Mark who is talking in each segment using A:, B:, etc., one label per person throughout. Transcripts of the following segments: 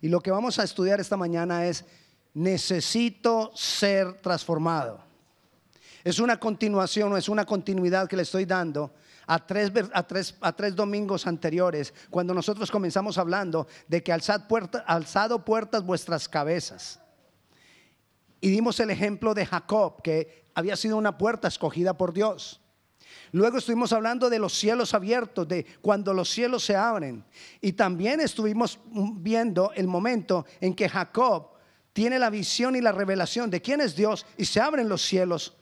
A: Y lo que vamos a estudiar esta mañana es, necesito ser transformado. Es una continuación o es una continuidad que le estoy dando a tres, a tres, a tres domingos anteriores, cuando nosotros comenzamos hablando de que alzad alzado puertas vuestras cabezas. Y dimos el ejemplo de Jacob, que había sido una puerta escogida por Dios. Luego estuvimos hablando de los cielos abiertos, de cuando los cielos se abren. Y también estuvimos viendo el momento en que Jacob tiene la visión y la revelación de quién es Dios y se abren los cielos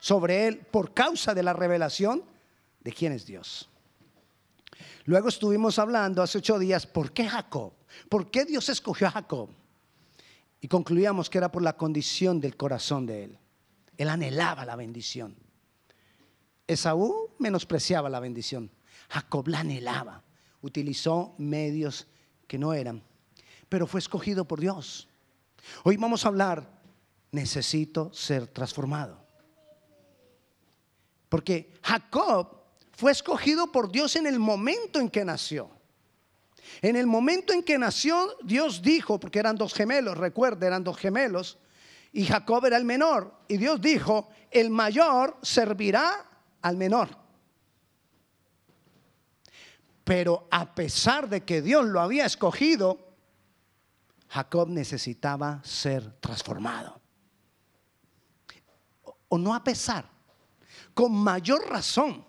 A: sobre él por causa de la revelación de quién es Dios. Luego estuvimos hablando hace ocho días, ¿por qué Jacob? ¿Por qué Dios escogió a Jacob? Y concluíamos que era por la condición del corazón de él. Él anhelaba la bendición. Esaú menospreciaba la bendición. Jacob la anhelaba. Utilizó medios que no eran, pero fue escogido por Dios. Hoy vamos a hablar, necesito ser transformado. Porque Jacob fue escogido por Dios en el momento en que nació. En el momento en que nació, Dios dijo, porque eran dos gemelos, recuerda, eran dos gemelos, y Jacob era el menor. Y Dios dijo, el mayor servirá al menor. Pero a pesar de que Dios lo había escogido, Jacob necesitaba ser transformado. O no a pesar, con mayor razón,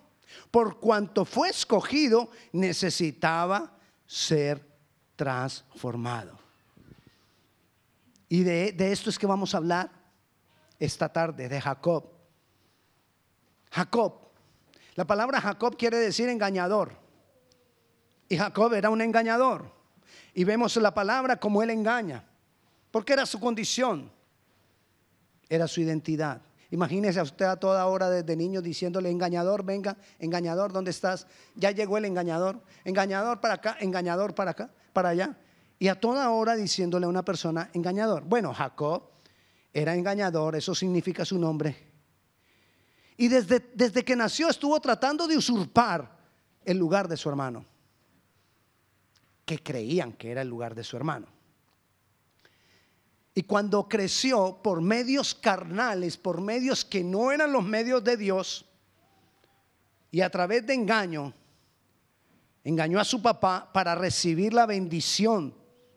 A: por cuanto fue escogido, necesitaba ser transformado. Y de, esto es que vamos a hablar esta tarde, de Jacob. Jacob, la palabra Jacob quiere decir engañador. Y Jacob era un engañador. Y vemos la palabra como él engaña. Porque era su condición, era su identidad. Imagínese a usted a toda hora desde niño diciéndole, engañador, venga, engañador, ¿dónde estás? Ya llegó el engañador, engañador para acá, engañador para acá, para allá. Y a toda hora diciéndole a una persona, engañador. Bueno, Jacob era engañador, eso significa su nombre. Y desde, desde que nació estuvo tratando de usurpar el lugar de su hermano, que creían que era el lugar de su hermano. Y cuando creció por medios carnales, por medios que no eran los medios de Dios, y a través de engaño, engañó a su papá para recibir la bendición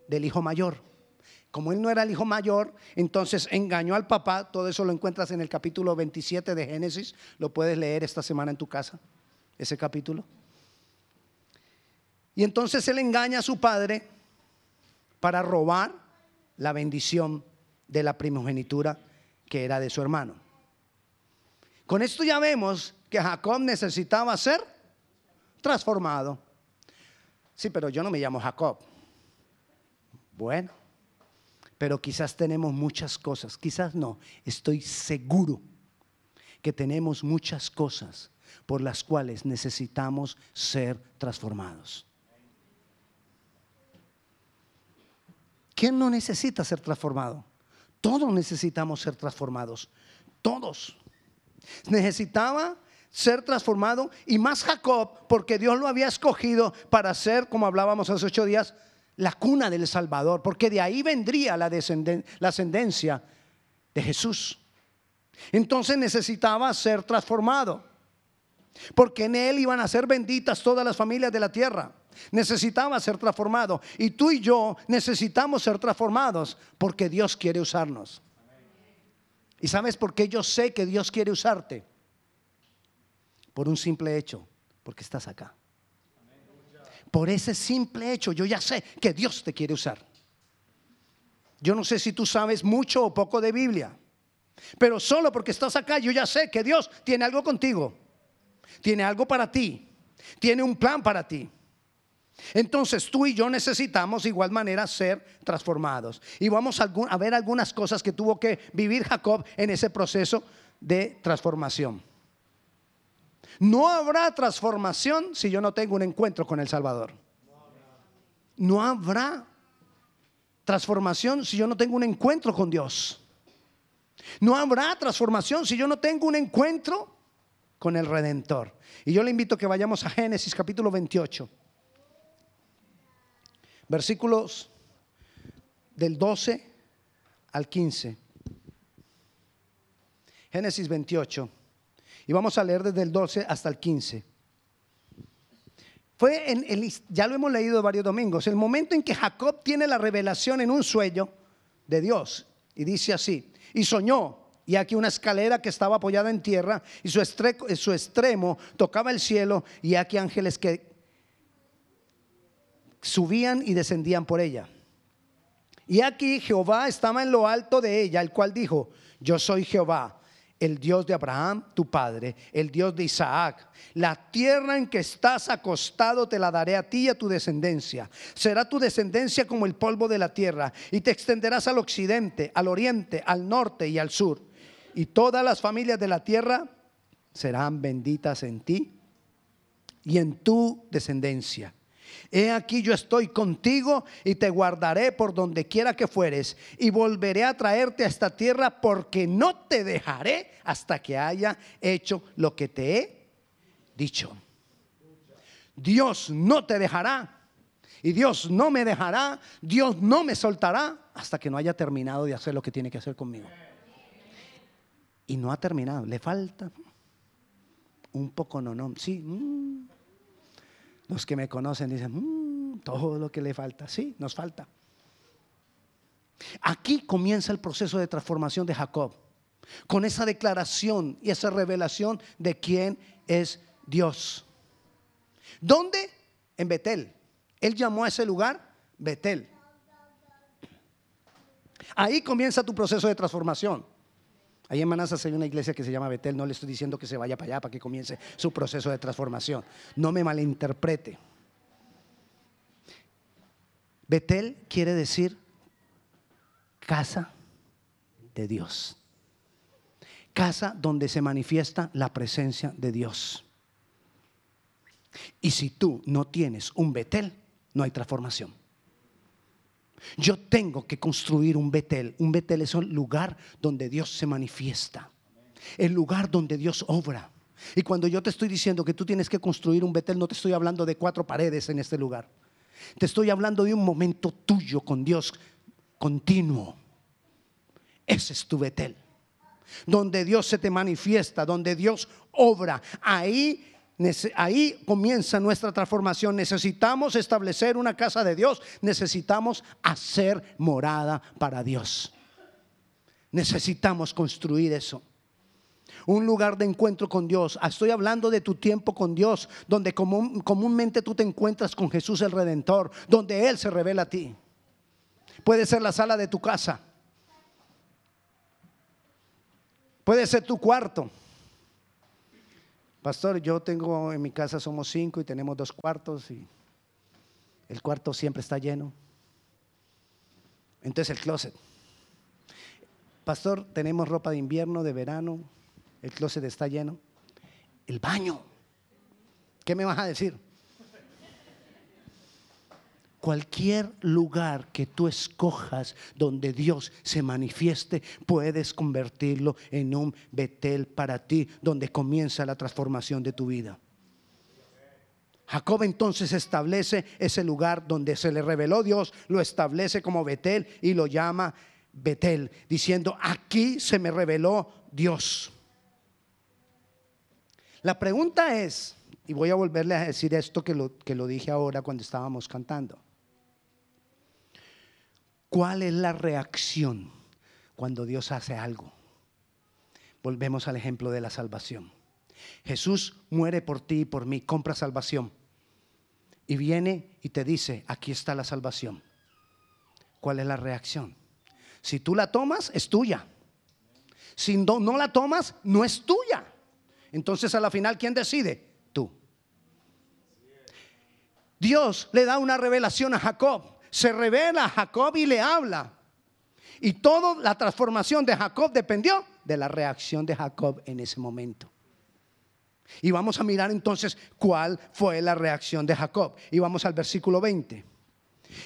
A: del hijo mayor. Como él no era el hijo mayor, entonces engañó al papá. Todo eso lo encuentras en el capítulo 27 de Génesis. Lo puedes leer esta semana en tu casa, ese capítulo. Y entonces él engaña a su padre para robar la bendición de la primogenitura que era de su hermano. Con esto ya vemos que Jacob necesitaba ser transformado. Sí, pero yo no me llamo Jacob. Bueno, pero quizás tenemos muchas cosas, quizás no, estoy seguro que tenemos muchas cosas por las cuales necesitamos ser transformados. ¿Quién no necesita ser transformado? Todos necesitamos ser transformados. Todos. Necesitaba ser transformado y más Jacob porque Dios lo había escogido para ser, como hablábamos hace ocho días, la cuna del Salvador, porque de ahí vendría la, la ascendencia de Jesús. Entonces necesitaba ser transformado, porque en él iban a ser benditas todas las familias de la tierra necesitaba ser transformado. Y tú y yo necesitamos ser transformados porque Dios quiere usarnos. ¿Y sabes por qué yo sé que Dios quiere usarte? Por un simple hecho, porque estás acá. Por ese simple hecho, yo ya sé que Dios te quiere usar. Yo no sé si tú sabes mucho o poco de Biblia, pero solo porque estás acá, yo ya sé que Dios tiene algo contigo, tiene algo para ti, tiene un plan para ti. Entonces tú y yo necesitamos de igual manera ser transformados. Y vamos a, ver algunas cosas que tuvo que vivir Jacob en ese proceso de transformación. No habrá transformación si yo no tengo un encuentro con el Salvador. No habrá transformación si yo no tengo un encuentro con Dios. No habrá transformación si yo no tengo un encuentro con el Redentor. Y yo le invito a que vayamos a Génesis capítulo 28 versículos del 12 al 15. Génesis 28. Y vamos a leer desde el 12 hasta el 15. Fue en el, ya lo hemos leído varios domingos, el momento en que Jacob tiene la revelación en un sueño de Dios. Y dice así, y soñó, y aquí una escalera que estaba apoyada en tierra, y su, su extremo tocaba el cielo, y aquí ángeles que subían y descendían por ella. Y aquí Jehová estaba en lo alto de ella, el cual dijo, yo soy Jehová, el Dios de Abraham, tu padre, el Dios de Isaac. La tierra en que estás acostado te la daré a ti y a tu descendencia. Será tu descendencia como el polvo de la tierra, y te extenderás al occidente, al oriente, al norte y al sur. Y todas las familias de la tierra serán benditas en ti y en tu descendencia. He aquí yo estoy contigo y te guardaré por donde quiera que fueres y volveré a traerte a esta tierra porque no te dejaré hasta que haya hecho lo que te he dicho. Dios no te dejará y Dios no me dejará, Dios no me soltará hasta que no haya terminado de hacer lo que tiene que hacer conmigo. Y no ha terminado, le falta un poco no, no, sí. Mm. Los que me conocen dicen, mm, todo lo que le falta, sí, nos falta. Aquí comienza el proceso de transformación de Jacob, con esa declaración y esa revelación de quién es Dios. ¿Dónde? En Betel. Él llamó a ese lugar Betel. Ahí comienza tu proceso de transformación. Ahí en Manazas hay una iglesia que se llama Betel. No le estoy diciendo que se vaya para allá para que comience su proceso de transformación. No me malinterprete. Betel quiere decir casa de Dios. Casa donde se manifiesta la presencia de Dios. Y si tú no tienes un Betel, no hay transformación. Yo tengo que construir un Betel. Un Betel es un lugar donde Dios se manifiesta. El lugar donde Dios obra. Y cuando yo te estoy diciendo que tú tienes que construir un Betel, no te estoy hablando de cuatro paredes en este lugar. Te estoy hablando de un momento tuyo con Dios continuo. Ese es tu Betel. Donde Dios se te manifiesta, donde Dios obra. Ahí Ahí comienza nuestra transformación. Necesitamos establecer una casa de Dios. Necesitamos hacer morada para Dios. Necesitamos construir eso. Un lugar de encuentro con Dios. Estoy hablando de tu tiempo con Dios, donde comúnmente tú te encuentras con Jesús el Redentor, donde Él se revela a ti. Puede ser la sala de tu casa. Puede ser tu cuarto. Pastor, yo tengo en mi casa somos cinco y tenemos dos cuartos y el cuarto siempre está lleno. Entonces el closet. Pastor, tenemos ropa de invierno, de verano, el closet está lleno. El baño. ¿Qué me vas a decir? Cualquier lugar que tú escojas donde Dios se manifieste, puedes convertirlo en un Betel para ti, donde comienza la transformación de tu vida. Jacob entonces establece ese lugar donde se le reveló Dios, lo establece como Betel y lo llama Betel, diciendo, aquí se me reveló Dios. La pregunta es, y voy a volverle a decir esto que lo, que lo dije ahora cuando estábamos cantando. ¿Cuál es la reacción cuando Dios hace algo? Volvemos al ejemplo de la salvación. Jesús muere por ti y por mí, compra salvación. Y viene y te dice, aquí está la salvación. ¿Cuál es la reacción? Si tú la tomas, es tuya. Si no, la tomas, no es tuya. Entonces a la final, ¿quién decide? Tú. Dios le da una revelación a Jacob se revela a Jacob y le habla. Y toda la transformación de Jacob dependió de la reacción de Jacob en ese momento. Y vamos a mirar entonces cuál fue la reacción de Jacob. Y vamos al versículo 20.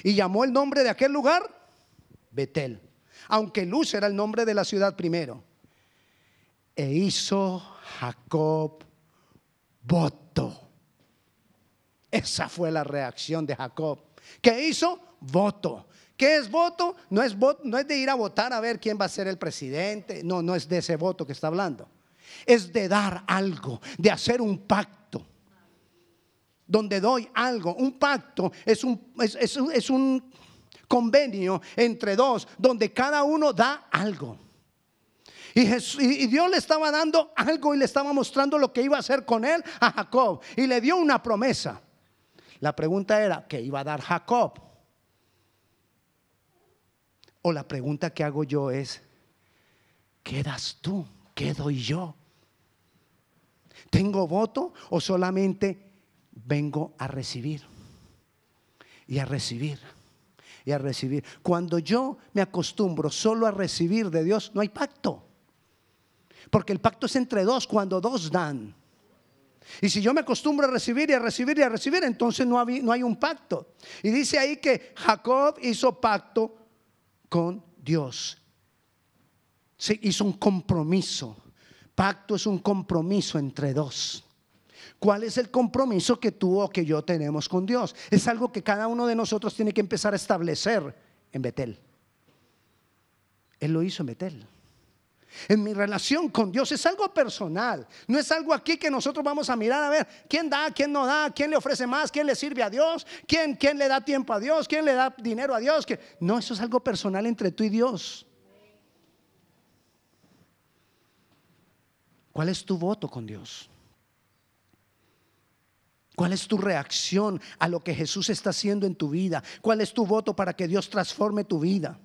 A: Y llamó el nombre de aquel lugar Betel, aunque Luz era el nombre de la ciudad primero. E hizo Jacob voto. Esa fue la reacción de Jacob. ¿Qué hizo? Voto. ¿Qué es voto? No es, no es de ir a votar a ver quién va a ser el presidente. No, no es de ese voto que está hablando. Es de dar algo, de hacer un pacto. Donde doy algo. Un pacto es un, es un convenio entre dos, donde cada uno da algo. Y, Dios le estaba dando algo y le estaba mostrando lo que iba a hacer con él a Jacob. Y le dio una promesa. La pregunta era, ¿qué iba a dar Jacob? O la pregunta que hago yo es, ¿qué das tú? ¿Qué doy yo? ¿Tengo voto o solamente vengo a recibir? Y a recibir. Y a recibir. Cuando yo me acostumbro solo a recibir de Dios, no hay pacto. Porque el pacto es entre dos, cuando dos dan. Y si yo me acostumbro a recibir y a recibir y a recibir, entonces no, no hay un pacto. Y dice ahí que Jacob hizo pacto con Dios. Se hizo un compromiso. Pacto es un compromiso entre dos. ¿Cuál es el compromiso que tú o que yo tenemos con Dios? Es algo que cada uno de nosotros tiene que empezar a establecer en Betel. Él lo hizo en Betel en mi relación con Dios. Es algo personal. No es algo aquí que nosotros vamos a mirar a ver quién da, quién no da, quién le ofrece más, quién le sirve a Dios, quién, quién le da tiempo a Dios, quién le da dinero a Dios. No, eso es algo personal entre tú y Dios. ¿Cuál es tu voto con Dios? ¿Cuál es tu reacción a lo que Jesús está haciendo en tu vida? ¿Cuál es tu voto para que Dios transforme tu vida?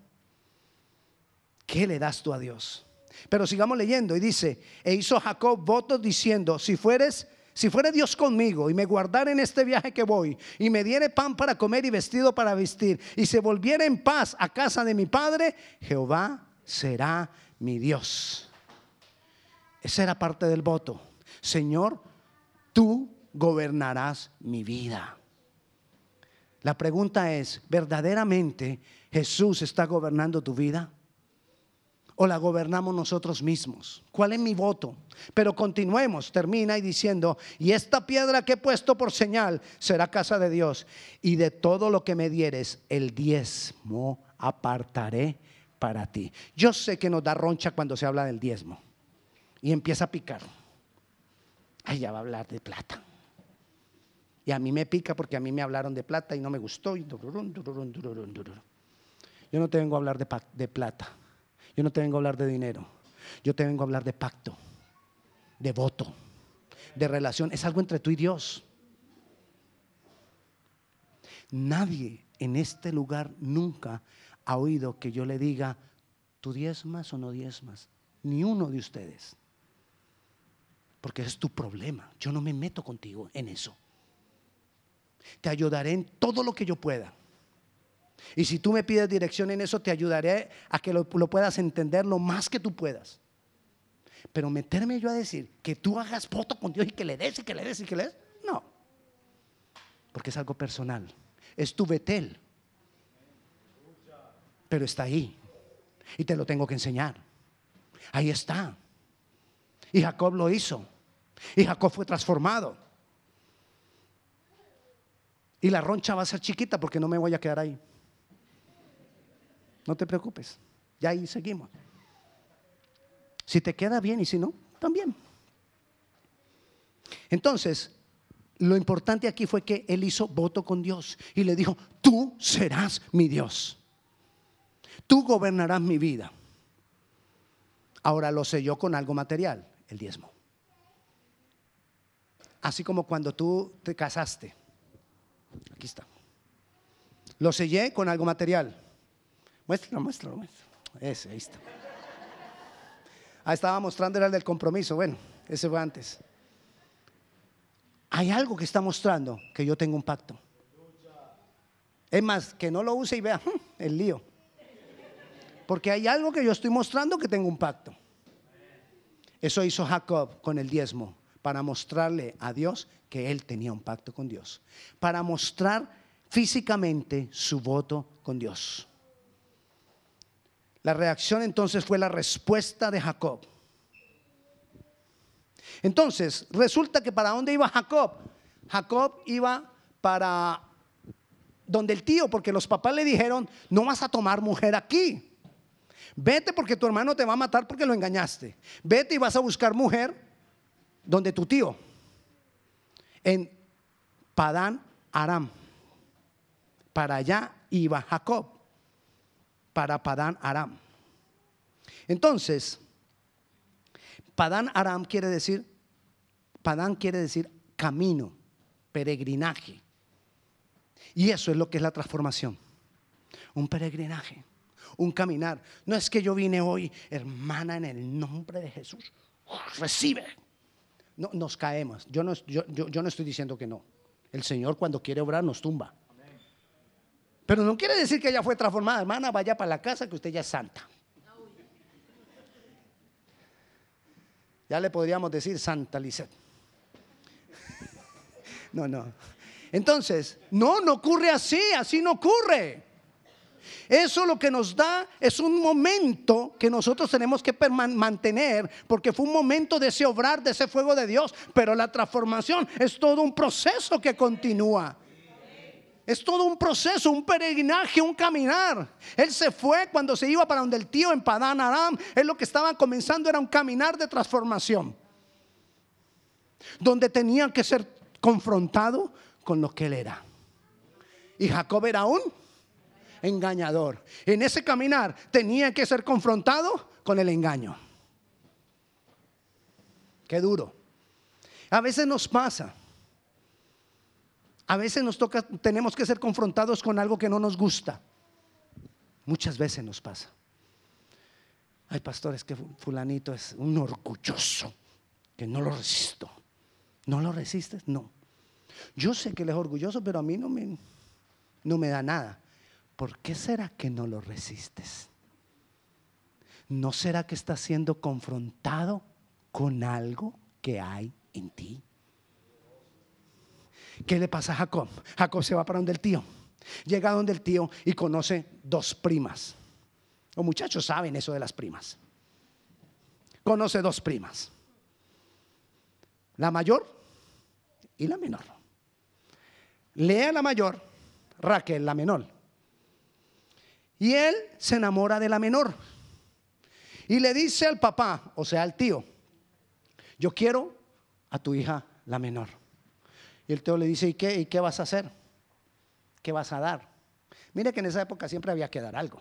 A: ¿Qué le das tú a Dios? Pero sigamos leyendo y dice, e hizo Jacob votos diciendo, si fueres, si fuere Dios conmigo y me guardara en este viaje que voy y me diere pan para comer y vestido para vestir y se volviera en paz a casa de mi padre, Jehová será mi Dios. Esa era parte del voto. Señor, tú gobernarás mi vida. La pregunta es, ¿verdaderamente Jesús está gobernando tu vida? O la gobernamos nosotros mismos? ¿Cuál es mi voto? Pero continuemos, termina y diciendo, y esta piedra que he puesto por señal será casa de Dios, y de todo lo que me dieres, el diezmo apartaré para ti. Yo sé que nos da roncha cuando se habla del diezmo, y empieza a picar. Ay, ya va a hablar de plata. Y a mí me pica porque a mí me hablaron de plata y no me gustó. Yo no te vengo a hablar de, de plata. Yo no te vengo a hablar de dinero. Yo te vengo a hablar de pacto, de voto, de relación. Es algo entre tú y Dios. Nadie en este lugar nunca ha oído que yo le diga, ¿tú diezmas o no diezmas? Ni uno de ustedes. Porque ese es tu problema. Yo no me meto contigo en eso. Te ayudaré en todo lo que yo pueda. Y si tú me pides dirección en eso, te ayudaré a que lo, puedas entender lo más que tú puedas. Pero meterme yo a decir que tú hagas voto con Dios y que le des y que le des y que le des, no. Porque es algo personal. Es tu Betel. Pero está ahí. Y te lo tengo que enseñar. Ahí está. Y Jacob lo hizo. Y Jacob fue transformado. Y la roncha va a ser chiquita porque no me voy a quedar ahí. No te preocupes. Ya ahí seguimos. Si te queda bien y si no, también. Entonces, lo importante aquí fue que él hizo voto con Dios y le dijo, tú serás mi Dios. Tú gobernarás mi vida. Ahora lo selló con algo material, el diezmo. Así como cuando tú te casaste. Aquí está. Lo sellé con algo material. Muéstralo, muéstralo, muéstralo. Ese, ahí está. Ahí estaba mostrando el del compromiso. Bueno, ese fue antes. Hay algo que está mostrando que yo tengo un pacto. Es más, que no lo use y vea el lío. Porque hay algo que yo estoy mostrando que tengo un pacto. Eso hizo Jacob con el diezmo, para mostrarle a Dios que él tenía un pacto con Dios. Para mostrar físicamente su voto con Dios. La reacción entonces fue la respuesta de Jacob. Entonces, resulta que para dónde iba Jacob? Jacob iba para donde el tío porque los papás le dijeron, no vas a tomar mujer aquí. Vete porque tu hermano te va a matar porque lo engañaste. Vete y vas a buscar mujer donde tu tío, en Padán Aram. Para allá iba Jacob, para Padán Aram. Entonces, Padán Aram quiere decir, Padán quiere decir camino, peregrinaje. Y eso es lo que es la transformación. Un peregrinaje, un caminar. No es que yo vine hoy, hermana, en el nombre de Jesús. Recibe. No, nos caemos. Yo no, yo, yo no estoy diciendo que no. El Señor cuando quiere obrar nos tumba. Pero no quiere decir que ella fue transformada. Hermana, vaya para la casa que usted ya es santa. Ya le podríamos decir Santa Lisette. No, no. Entonces, no, no ocurre así, así no ocurre. Eso lo que nos da es un momento que nosotros tenemos que mantener, porque fue un momento de ese obrar, de ese fuego de Dios, pero la transformación es todo un proceso que continúa. Es todo un proceso, un peregrinaje, un caminar. Él se fue cuando se iba para donde el tío en Padán Aram. Él lo que estaba comenzando era un caminar de transformación. Donde tenía que ser confrontado con lo que él era. Y Jacob era un engañador. En ese caminar tenía que ser confrontado con el engaño. Qué duro. A veces nos pasa. A veces nos toca, tenemos que ser confrontados con algo que no nos gusta. Muchas veces nos pasa. Ay, pastores, que fulanito es un orgulloso, que no lo resisto. ¿No lo resistes? No. Yo sé que él es orgulloso, pero a mí no me, no me da nada. ¿Por qué será que no lo resistes? ¿No será que estás siendo confrontado con algo que hay en ti? ¿Qué le pasa a Jacob? Jacob se va para donde el tío. Llega donde el tío y conoce dos primas. Los muchachos saben eso de las primas. Conoce dos primas. La mayor y la menor. Lea la mayor, Raquel la menor. Y él se enamora de la menor. Y le dice al papá, o sea, al tío, yo quiero a tu hija la menor. Y el tío le dice, ¿y qué, ¿y qué vas a hacer? ¿Qué vas a dar? Mire que en esa época siempre había que dar algo.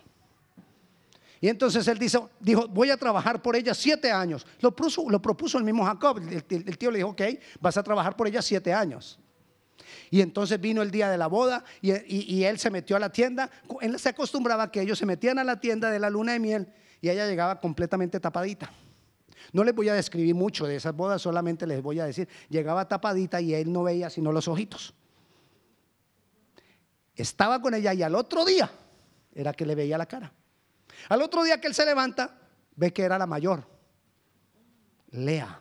A: Y entonces él dijo, dijo voy a trabajar por ella siete años. Lo propuso, lo propuso el mismo Jacob. El, tío le dijo, ok, vas a trabajar por ella siete años. Y entonces vino el día de la boda y, él se metió a la tienda. Él se acostumbraba que ellos se metían a la tienda de la luna de miel y ella llegaba completamente tapadita. No les voy a describir mucho de esas bodas, solamente les voy a decir, llegaba tapadita y él no veía sino los ojitos. Estaba con ella y al otro día era que le veía la cara. Al otro día que él se levanta, ve que era la mayor. Lea.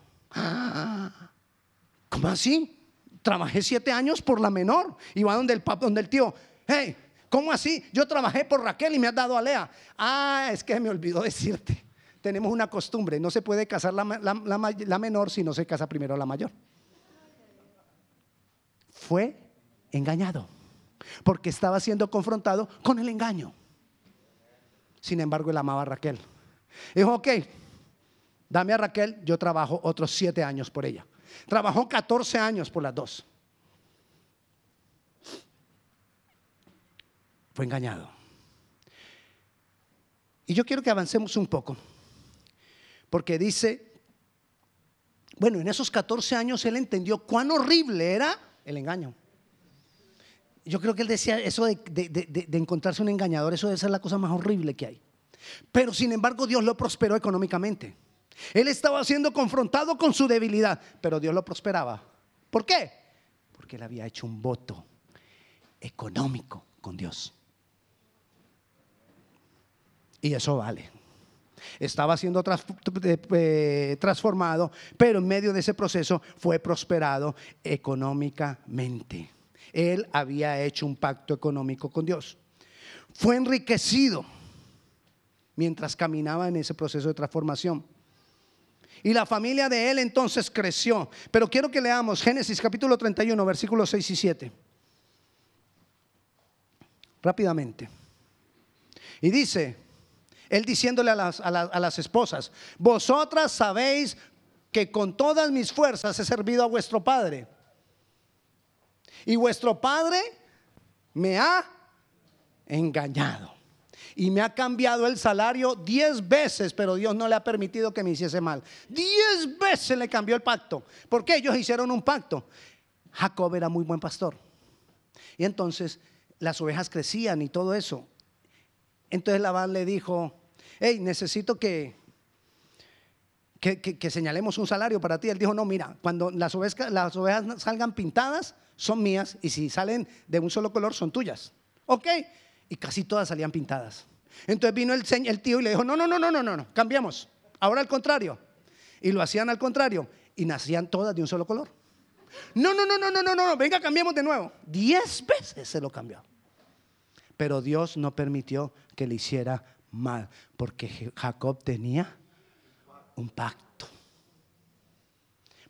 A: ¿Cómo así? trabajé siete años por la menor. Y va donde el, donde el tío, hey, ¿cómo así? Yo trabajé por Raquel y me has dado a Lea. Ah, es que me olvidó decirte. Tenemos una costumbre, no se puede casar la, la menor si no se casa primero la mayor. Fue engañado, porque estaba siendo confrontado con el engaño. Sin embargo, él amaba a Raquel. Dijo, ok, dame a Raquel, yo trabajo otros siete años por ella. Trabajó 14 años por las dos. Fue engañado. Y yo quiero que avancemos un poco, porque dice, bueno, en esos 14 años él entendió cuán horrible era el engaño. Yo creo que él decía eso de, de encontrarse un engañador, eso debe ser la cosa más horrible que hay. Pero sin embargo Dios lo prosperó económicamente. Él estaba siendo confrontado con su debilidad, pero Dios lo prosperaba. ¿Por qué? Porque él había hecho un voto económico con Dios. Y eso vale. Estaba siendo eh, transformado, pero en medio de ese proceso fue prosperado económicamente. Él había hecho un pacto económico con Dios. Fue enriquecido mientras caminaba en ese proceso de transformación. Y la familia de él entonces creció. Pero quiero que leamos Génesis capítulo 31, versículos 6 y 7. rápidamente. Y dice, él diciéndole a las, esposas, vosotras sabéis que con todas mis fuerzas he servido a vuestro Padre. Y vuestro Padre me ha engañado. Y me ha cambiado el salario diez veces, pero Dios no le ha permitido que me hiciese mal. Diez veces le cambió el pacto. porque ellos hicieron un pacto? Jacob era muy buen pastor. Y entonces las ovejas crecían y todo eso. Entonces Labán le dijo, hey, necesito que, que, señalemos un salario para ti. Él dijo, no, mira, cuando las ovejas, las ovejas salgan pintadas, son mías, y si salen de un solo color, son tuyas. ¿Ok? Y casi todas salían pintadas. Entonces vino el, el tío y le dijo, no, no, no, no, no, no, no, cambiamos. Ahora al contrario. Y lo hacían al contrario. Y nacían todas de un solo color. No, no, no, no, no, no, no, venga, cambiemos de nuevo. Diez veces se lo cambió. Pero Dios no permitió que le hiciera mal, porque Jacob tenía un pacto.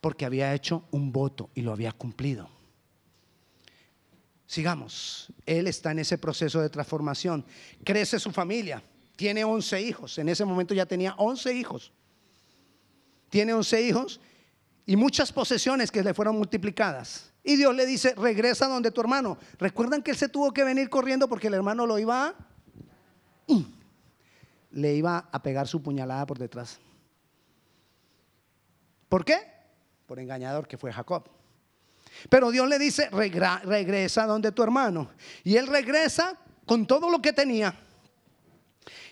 A: Porque había hecho un voto y lo había cumplido. Sigamos. Él está en ese proceso de transformación. Crece su familia. Tiene 11 hijos. En ese momento ya tenía 11 hijos. Tiene 11 hijos y muchas posesiones que le fueron multiplicadas. Y Dios le dice, regresa donde tu hermano. Recuerdan que él se tuvo que venir corriendo porque el hermano lo iba a... Le iba a pegar su puñalada por detrás. ¿Por qué? Por engañador que fue Jacob. Pero Dios le dice, regresa donde tu hermano. Y él regresa con todo lo que tenía.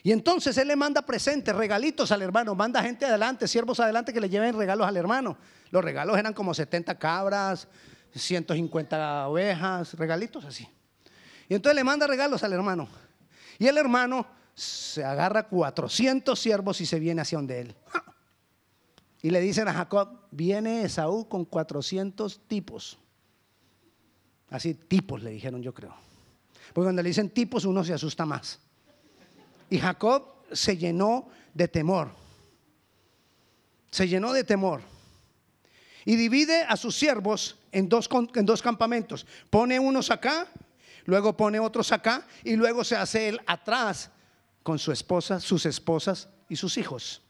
A: Y entonces él le manda presentes, regalitos al hermano, manda gente adelante, siervos adelante que le lleven regalos al hermano. Los regalos eran como 70 cabras, 150 ovejas, regalitos así. Y entonces le manda regalos al hermano. Y el hermano se agarra 400 siervos y se viene hacia donde él. Y le dicen a Jacob, viene Esaú con 400 tipos. Así tipos le dijeron, yo creo. Porque cuando le dicen tipos uno se asusta más. Y Jacob se llenó de temor. Se llenó de temor. Y divide a sus siervos en dos, en dos campamentos. Pone unos acá, luego pone otros acá y luego se hace él atrás con su esposa, sus esposas y sus hijos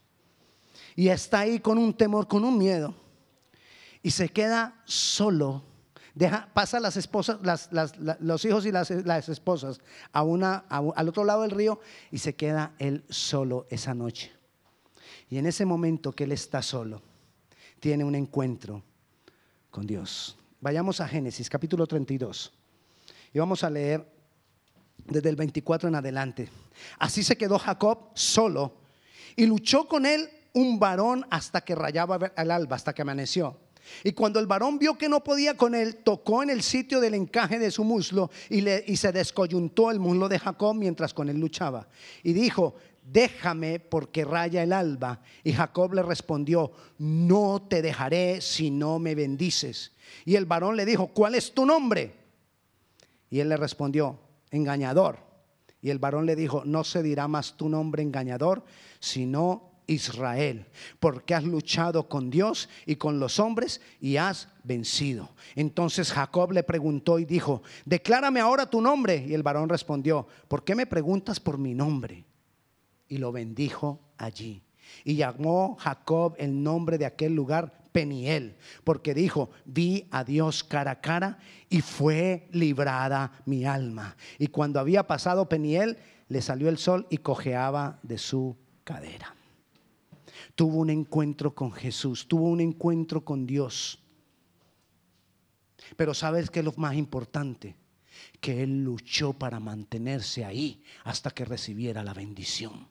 A: y está ahí con un temor, con un miedo. Y se queda solo. Deja, pasa las esposas, los hijos y las, esposas a una, al otro lado del río y se queda él solo esa noche. Y en ese momento que él está solo, tiene un encuentro con Dios. Vayamos a Génesis capítulo 32 y vamos a leer desde el 24 en adelante. Así se quedó Jacob solo y luchó con él un varón hasta que rayaba al alba, hasta que amaneció. Y cuando el varón vio que no podía con él, tocó en el sitio del encaje de su muslo y, le, y se descoyuntó el muslo de Jacob mientras con él luchaba. Y dijo, déjame porque raya el alba. Y Jacob le respondió, no te dejaré si no me bendices. Y el varón le dijo, ¿cuál es tu nombre? Y él le respondió, engañador. Y el varón le dijo, no se dirá más tu nombre engañador, sino Israel, porque has luchado con Dios y con los hombres y has vencido. Entonces Jacob le preguntó y dijo, declárame ahora tu nombre. Y el varón respondió, ¿por qué me preguntas por mi nombre? Y lo bendijo allí. Y llamó Jacob el nombre de aquel lugar Peniel, porque dijo, vi a Dios cara a cara y fue librada mi alma. Y cuando había pasado Peniel, le salió el sol y cojeaba de su cadera tuvo un encuentro con Jesús, tuvo un encuentro con Dios. Pero ¿sabes qué es lo más importante? Que Él luchó para mantenerse ahí hasta que recibiera la bendición.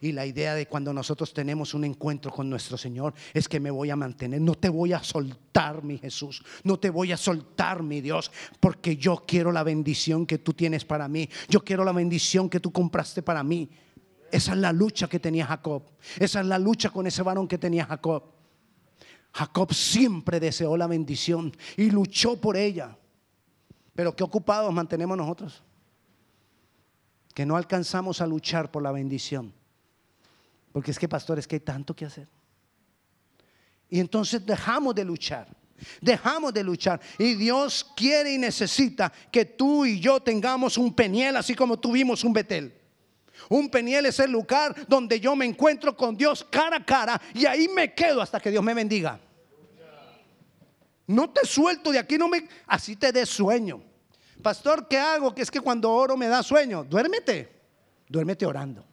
A: Y la idea de cuando nosotros tenemos un encuentro con nuestro Señor es que me voy a mantener, no te voy a soltar, mi Jesús, no te voy a soltar, mi Dios, porque yo quiero la bendición que tú tienes para mí, yo quiero la bendición que tú compraste para mí. Esa es la lucha que tenía Jacob. Esa es la lucha con ese varón que tenía Jacob. Jacob siempre deseó la bendición y luchó por ella. Pero qué ocupados mantenemos nosotros. Que no alcanzamos a luchar por la bendición. Porque es que, pastores, que hay tanto que hacer. Y entonces dejamos de luchar. Dejamos de luchar. Y Dios quiere y necesita que tú y yo tengamos un peniel, así como tuvimos un Betel. Un peniel es el lugar donde yo me encuentro con Dios cara a cara y ahí me quedo hasta que Dios me bendiga. No te suelto de aquí, no me así te dé sueño. Pastor, ¿qué hago? Que es que cuando oro me da sueño. Duérmete. Duérmete orando.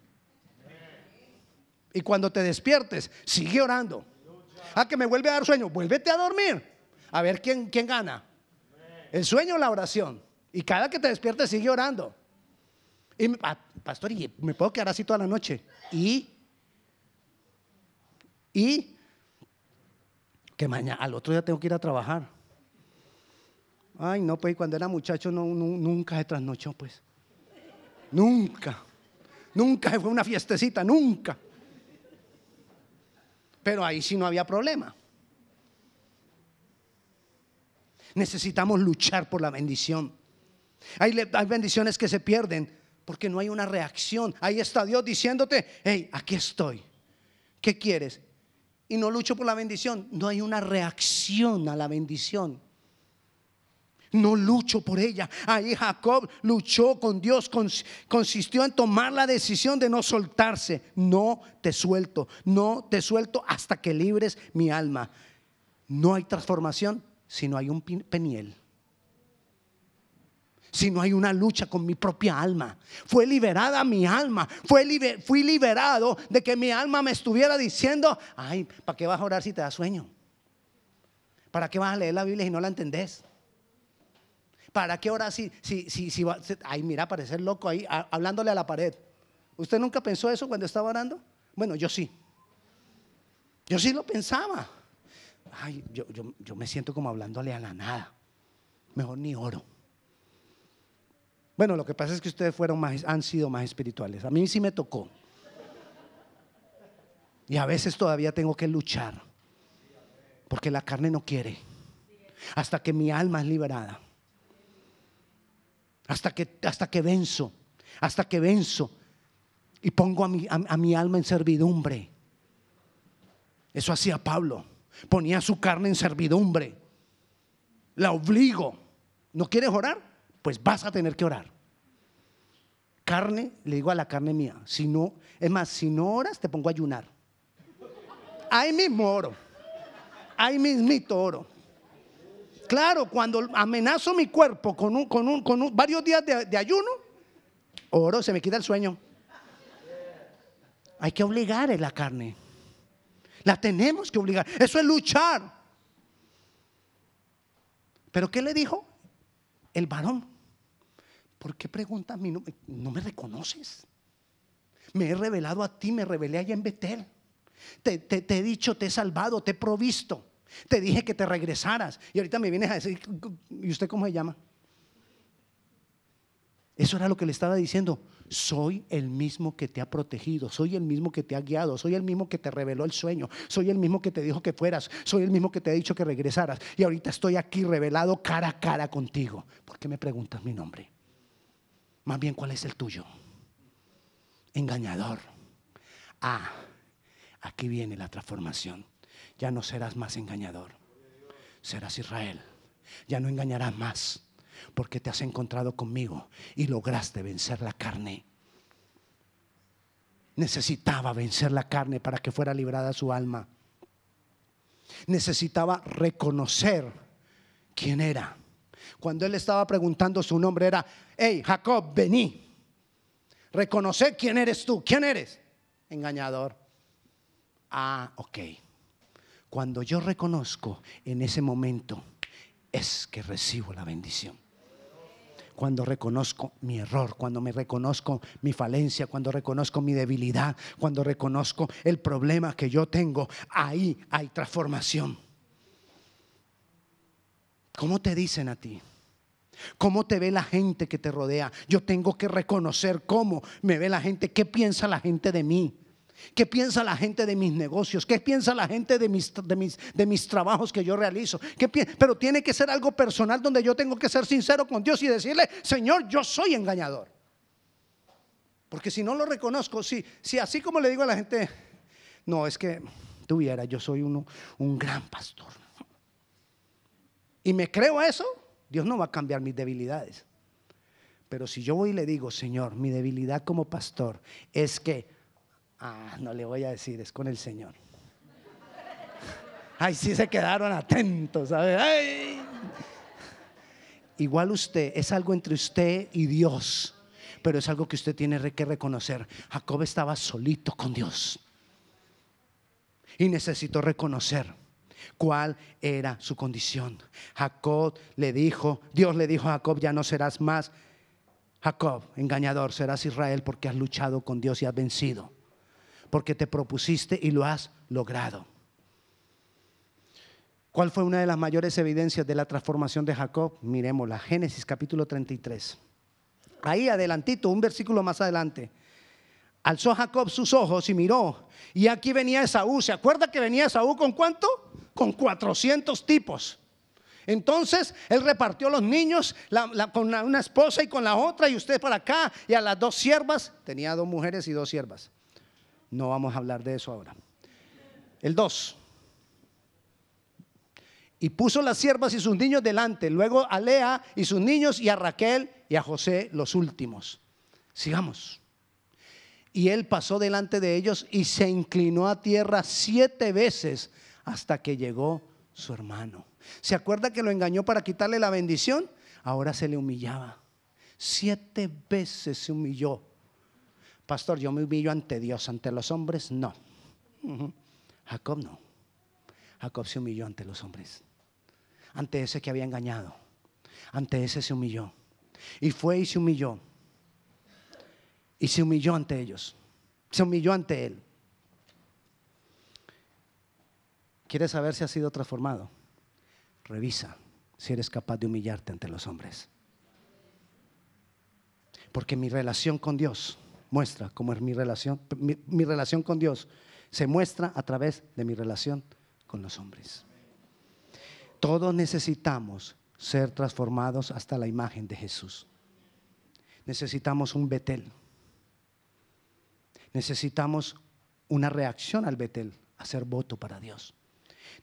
A: Y cuando te despiertes, sigue orando. Ah, que me vuelve a dar sueño, vuélvete a dormir. A ver quién, quién gana. El sueño o la oración. Y cada que te despiertes, sigue orando. Y, pastor, y me puedo quedar así toda la noche. Y, y, que mañana, al otro día tengo que ir a trabajar. Ay, no, pues cuando era muchacho no, nunca se trasnochó, pues. Nunca. Nunca fue una fiestecita, nunca. Pero ahí sí no había problema. Necesitamos luchar por la bendición. Hay, hay bendiciones que se pierden porque no hay una reacción. Ahí está Dios diciéndote, hey, aquí estoy. ¿Qué quieres? Y no lucho por la bendición. No hay una reacción a la bendición. No lucho por ella. Ahí Jacob luchó con Dios, consistió en tomar la decisión de no soltarse. No te suelto, no te suelto hasta que libres mi alma. No hay transformación si no hay un peniel si no hay una lucha con mi propia alma. Fue liberada mi alma. Fue fui liberado de que mi alma me estuviera diciendo, ay, ¿para qué vas a orar si te da sueño? ¿Para qué vas a leer la Biblia si no la entendés? ¿Para qué orar si, si, si, si ay, mira, parecer loco ahí, hablándole a la pared? ¿Usted nunca pensó eso cuando estaba orando? Bueno, yo sí. Yo sí lo pensaba. Ay, yo, yo, yo me siento como hablándole a la nada. Mejor ni oro. Bueno, lo que pasa es que ustedes fueron más, han sido más espirituales. A mí sí me tocó. Y a veces todavía tengo que luchar. Porque la carne no quiere. Hasta que mi alma es liberada. Hasta que, hasta que venzo. Hasta que venzo. Y pongo a mi, a mi alma en servidumbre. Eso hacía Pablo. Ponía su carne en servidumbre. La obligo. ¿No quieres orar? pues vas a tener que orar. Carne, le digo a la carne mía, si no, es más, si no oras, te pongo a ayunar. Ahí mismo oro. Ahí mismito oro. Claro, cuando amenazo mi cuerpo con, varios días de, ayuno, oro, se me quita el sueño. Hay que obligar a la carne. La tenemos que obligar. Eso es luchar. Pero ¿qué le dijo? El varón. ¿por qué preguntas a mí? No, me reconoces. Me he revelado a ti, me revelé allá en Betel. Te, te, he dicho, te he salvado, te he provisto. Te dije que te regresaras. Y ahorita me vienes a decir, ¿y usted cómo se llama? Eso era lo que le estaba diciendo. Soy el mismo que te ha protegido, soy el mismo que te ha guiado, soy el mismo que te reveló el sueño, soy el mismo que te dijo que fueras, soy el mismo que te ha dicho que regresaras. Y ahorita estoy aquí revelado cara a cara contigo. ¿Por qué me preguntas mi nombre? Más bien, ¿cuál es el tuyo? Engañador. Ah, aquí viene la transformación. Ya no serás más engañador. Serás Israel. Ya no engañarás más porque te has encontrado conmigo y lograste vencer la carne. Necesitaba vencer la carne para que fuera librada su alma. Necesitaba reconocer quién era. Cuando él estaba preguntando su nombre era, hey Jacob, vení. Reconoce quién eres tú. ¿Quién eres? Engañador. Ah, ok. Cuando yo reconozco en ese momento, es que recibo la bendición. Cuando reconozco mi error, cuando me reconozco mi falencia, cuando reconozco mi debilidad, cuando reconozco el problema que yo tengo, ahí hay transformación. ¿Cómo te dicen a ti? ¿Cómo te ve la gente que te rodea? Yo tengo que reconocer cómo me ve la gente, qué piensa la gente de mí. ¿Qué piensa la gente de mis negocios? ¿Qué piensa la gente de mis, de mis, de mis trabajos que yo realizo? Pero tiene que ser algo personal donde yo tengo que ser sincero con Dios y decirle, Señor, yo soy engañador. Porque si no lo reconozco, si, si así como le digo a la gente, no, es que tuviera, yo soy uno, un gran pastor. y me creo eso, Dios no va a cambiar mis debilidades. Pero si yo voy y le digo, Señor, mi debilidad como pastor es que, ah, no le voy a decir, es con el Señor. Ay, sí se quedaron atentos, ¿sabes? Igual usted, es algo entre usted y Dios, pero es algo que usted tiene que reconocer. Jacob estaba solito con Dios y necesitó reconocer cuál era su condición. Jacob le dijo, Dios le dijo a Jacob, ya no serás más Jacob, engañador, serás Israel porque has luchado con Dios y has vencido, porque te propusiste y lo has logrado. ¿Cuál fue una de las mayores evidencias de la transformación de Jacob? Miremosla, Génesis capítulo 33. Ahí adelantito, un versículo más adelante. Alzó Jacob sus ojos y miró. Y aquí venía Esaú. ¿Se acuerda que venía Esaú con cuánto? Con 400 tipos. Entonces él repartió los niños con una esposa y con la otra, y usted para acá, y a las dos siervas. Tenía dos mujeres y dos siervas. No vamos a hablar de eso ahora. El 2. Y puso las siervas y sus niños delante, luego a Lea y sus niños, y a Raquel y a José los últimos. Sigamos. Y él pasó delante de ellos y se inclinó a tierra siete veces hasta que llegó su hermano. ¿Se acuerda que lo engañó para quitarle la bendición? Ahora se le humillaba. Siete veces se humilló. Pastor, yo me humillo ante Dios, ante los hombres, no. Jacob no. Jacob se humilló ante los hombres. Ante ese que había engañado. Ante ese se humilló. Y fue y se humilló. Y se humilló ante ellos. Se humilló ante él. ¿Quieres saber si ha sido transformado? Revisa si eres capaz de humillarte ante los hombres. Porque mi relación con Dios muestra cómo es mi relación. Mi, relación con Dios se muestra a través de mi relación con los hombres. Todos necesitamos ser transformados hasta la imagen de Jesús. Necesitamos un Betel. Necesitamos una reacción al Betel, hacer voto para Dios.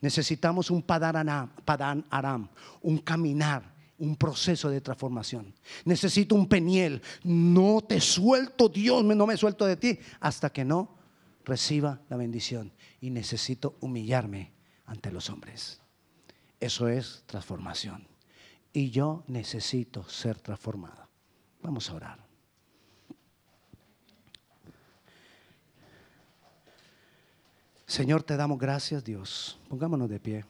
A: Necesitamos un Padán Aram, un caminar, un proceso de transformación. Necesito un peniel. No te suelto, Dios, no me suelto de ti hasta que no reciba la bendición. Y necesito humillarme ante los hombres. Eso es transformación. Y yo necesito ser transformado. Vamos a orar. Señor, te damos gracias, Dios. Pongámonos de pie.